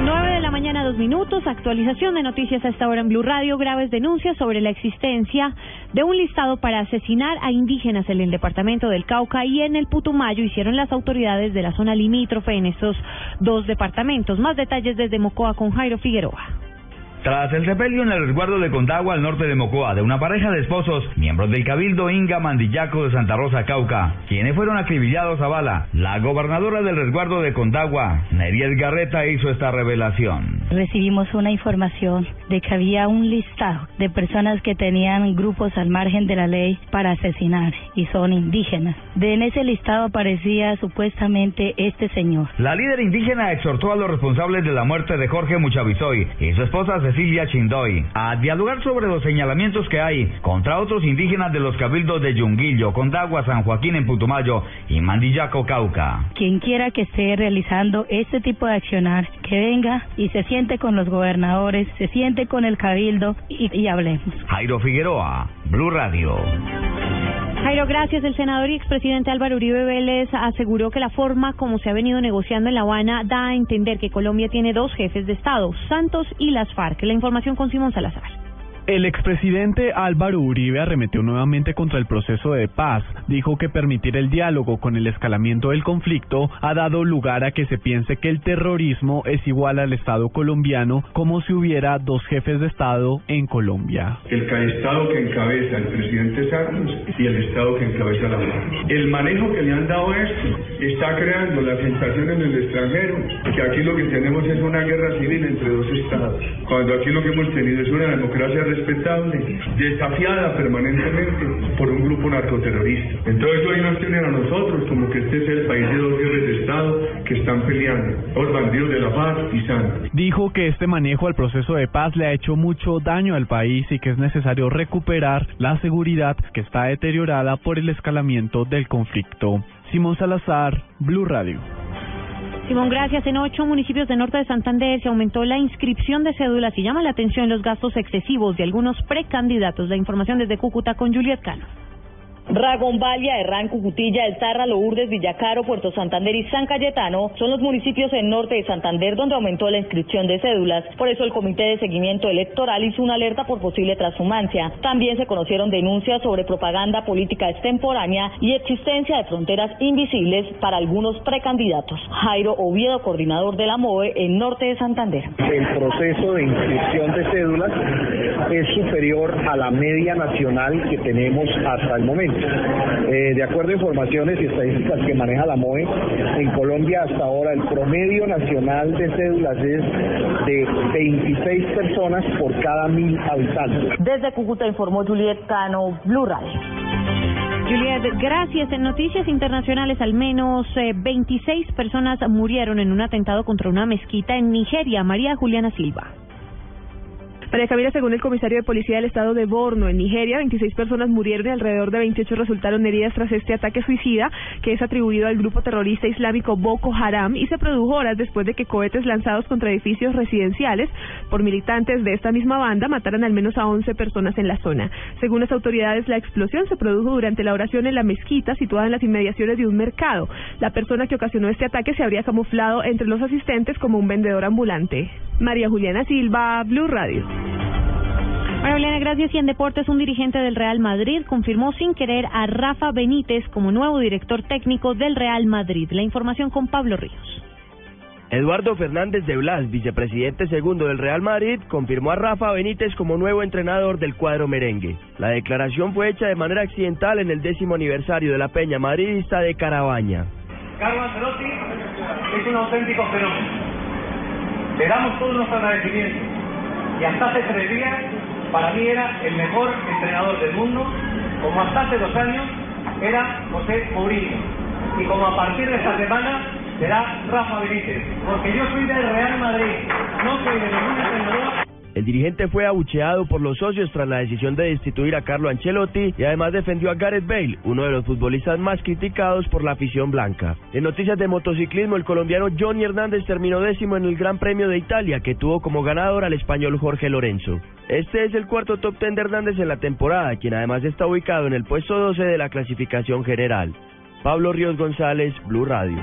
9 de la mañana, dos minutos. Actualización de noticias a esta hora en Blue Radio. Graves denuncias sobre la existencia de un listado para asesinar a indígenas en el departamento del Cauca y en el Putumayo hicieron las autoridades de la zona limítrofe en estos dos departamentos. Más detalles desde Mocoa con Jairo Figueroa. Tras el sepelio en el resguardo de Condagua al norte de Mocoa de una pareja de esposos, miembros del Cabildo Inga Mandillaco de Santa Rosa Cauca, quienes fueron acribillados a bala, la gobernadora del resguardo de Condagua, Neriel Garreta, hizo esta revelación. Recibimos una información de que había un listado de personas que tenían grupos al margen de la ley para asesinar y son indígenas. De en ese listado aparecía supuestamente este señor. La líder indígena exhortó a los responsables de la muerte de Jorge Muchavizoy y su esposa Cecilia Chindoy a dialogar sobre los señalamientos que hay contra otros indígenas de los cabildos de Yunguillo, Condagua, San Joaquín en Putumayo y Mandillaco, Cauca. Quien quiera que esté realizando este tipo de accionar, que venga y se siente con los gobernadores, se siente con el cabildo y, y hablemos. Jairo Figueroa, Blue Radio. Jairo, gracias. El senador y expresidente Álvaro Uribe Vélez aseguró que la forma como se ha venido negociando en La Habana da a entender que Colombia tiene dos jefes de Estado, Santos y las FARC. La información con Simón Salazar. El expresidente Álvaro Uribe arremetió nuevamente contra el proceso de paz. Dijo que permitir el diálogo con el escalamiento del conflicto ha dado lugar a que se piense que el terrorismo es igual al Estado colombiano como si hubiera dos jefes de Estado en Colombia. El Estado que encabeza el presidente Santos y el Estado que encabeza la paz. El manejo que le han dado esto está creando la sensación en el extranjero que aquí lo que tenemos es una guerra civil entre dos estados, cuando aquí lo que hemos tenido es una democracia respetable, desafiada permanentemente por un grupo narcoterrorista. Entonces hoy nos tienen a nosotros como que este es el país de dos jefes de Estado que están peleando, los bandidos de la paz y Santos. Dijo que este manejo al proceso de paz le ha hecho mucho daño al país y que es necesario recuperar la seguridad que está deteriorada por el escalamiento del conflicto. Simón Salazar, Blue Radio. Simón, gracias. En ocho municipios de norte de Santander se aumentó la inscripción de cédulas y llama la atención los gastos excesivos de algunos precandidatos. La información desde Cúcuta con Juliet Cano. Valle, Herrán, Cucutilla, El Tarra, Lourdes, Villacaro, Puerto Santander y San Cayetano son los municipios en norte de Santander donde aumentó la inscripción de cédulas. Por eso el Comité de Seguimiento Electoral hizo una alerta por posible transhumancia. También se conocieron denuncias sobre propaganda política extemporánea y existencia de fronteras invisibles para algunos precandidatos. Jairo Oviedo, coordinador de la MOE en norte de Santander. El proceso de inscripción de cédulas es superior a la media nacional que tenemos hasta el momento. Eh, de acuerdo a informaciones y estadísticas que maneja la MOE, en Colombia hasta ahora el promedio nacional de cédulas es de 26 personas por cada mil habitantes. Desde Cúcuta informó Juliet Cano, Blue Radio. Juliet, gracias. En noticias internacionales, al menos 26 personas murieron en un atentado contra una mezquita en Nigeria. María Juliana Silva. María Camila, según el comisario de policía del estado de Borno, en Nigeria, 26 personas murieron y alrededor de 28 resultaron heridas tras este ataque suicida que es atribuido al grupo terrorista islámico Boko Haram y se produjo horas después de que cohetes lanzados contra edificios residenciales por militantes de esta misma banda mataran al menos a 11 personas en la zona. Según las autoridades, la explosión se produjo durante la oración en la mezquita situada en las inmediaciones de un mercado. La persona que ocasionó este ataque se habría camuflado entre los asistentes como un vendedor ambulante. María Juliana Silva, Blue Radio. María gracias. Y en deportes, un dirigente del Real Madrid confirmó sin querer a Rafa Benítez como nuevo director técnico del Real Madrid. La información con Pablo Ríos. Eduardo Fernández de Blas, vicepresidente segundo del Real Madrid, confirmó a Rafa Benítez como nuevo entrenador del cuadro merengue. La declaración fue hecha de manera accidental en el décimo aniversario de la Peña Madridista de Carabaña. Carlos Ancelotti es un auténtico fenómeno. Le damos todo nuestro agradecimiento y hasta hace tres días para mí era el mejor entrenador del mundo, como hasta hace dos años era José Mourinho. Y como a partir de esta semana será Rafa Benítez, porque yo soy del Real Madrid, no soy de ningún entrenador. El dirigente fue abucheado por los socios tras la decisión de destituir a Carlo Ancelotti y además defendió a Gareth Bale, uno de los futbolistas más criticados por la afición blanca. En noticias de motociclismo, el colombiano Johnny Hernández terminó décimo en el Gran Premio de Italia, que tuvo como ganador al español Jorge Lorenzo. Este es el cuarto top ten de Hernández en la temporada, quien además está ubicado en el puesto 12 de la clasificación general. Pablo Ríos González, Blue Radio.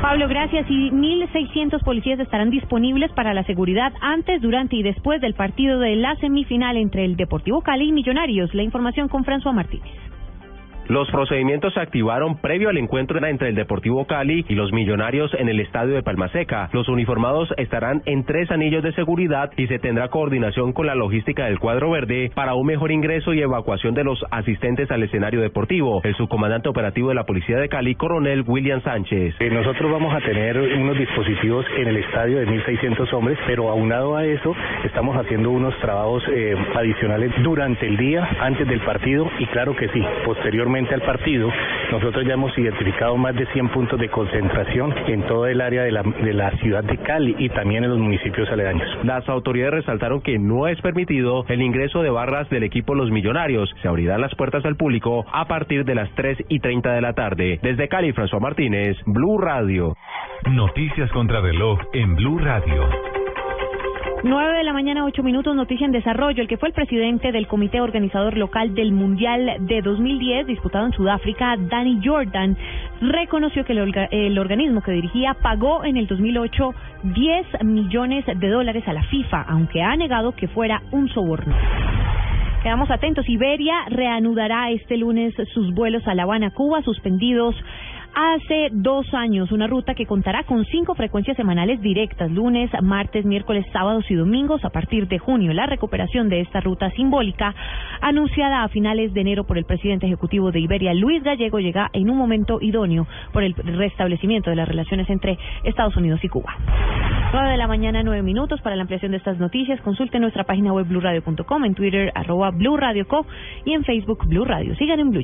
Pablo, gracias. Y 1.600 policías estarán disponibles para la seguridad antes, durante y después del partido de la semifinal entre el Deportivo Cali y Millonarios. La información con François Martínez. Los procedimientos se activaron previo al encuentro entre el Deportivo Cali y los Millonarios en el estadio de Palmaseca. Los uniformados estarán en tres anillos de seguridad y se tendrá coordinación con la logística del cuadro verde para un mejor ingreso y evacuación de los asistentes al escenario deportivo. El subcomandante operativo de la Policía de Cali, coronel William Sánchez. Eh, nosotros vamos a tener unos dispositivos en el estadio de 1.600 hombres, pero aunado a eso estamos haciendo unos trabajos eh, adicionales durante el día, antes del partido y claro que sí, posteriormente al partido, nosotros ya hemos identificado más de 100 puntos de concentración en todo el área de la, de la ciudad de Cali y también en los municipios aledaños. Las autoridades resaltaron que no es permitido el ingreso de barras del equipo Los Millonarios. Se abrirán las puertas al público a partir de las 3 y 30 de la tarde. Desde Cali, François Martínez, Blue Radio. Noticias contra reloj en Blue Radio. 9 de la mañana, 8 minutos, noticia en desarrollo. El que fue el presidente del comité organizador local del Mundial de 2010, disputado en Sudáfrica, Danny Jordan, reconoció que el, orga- el organismo que dirigía pagó en el 2008 10 millones de dólares a la FIFA, aunque ha negado que fuera un soborno. Quedamos atentos. Iberia reanudará este lunes sus vuelos a La Habana, Cuba, suspendidos hace dos años. Una ruta que contará con cinco frecuencias semanales directas, lunes, martes, miércoles, sábados y domingos a partir de junio. La recuperación de esta ruta simbólica, anunciada a finales de enero por el presidente ejecutivo de Iberia, Luis Gallego, llega en un momento idóneo por el restablecimiento de las relaciones entre Estados Unidos y Cuba. 9 de la mañana, 9 minutos. Para la ampliación de estas noticias, consulte nuestra página web blurradio.com, en Twitter, arroba Blue Radio Co y en Facebook Blue Radio. Sigan en Blue.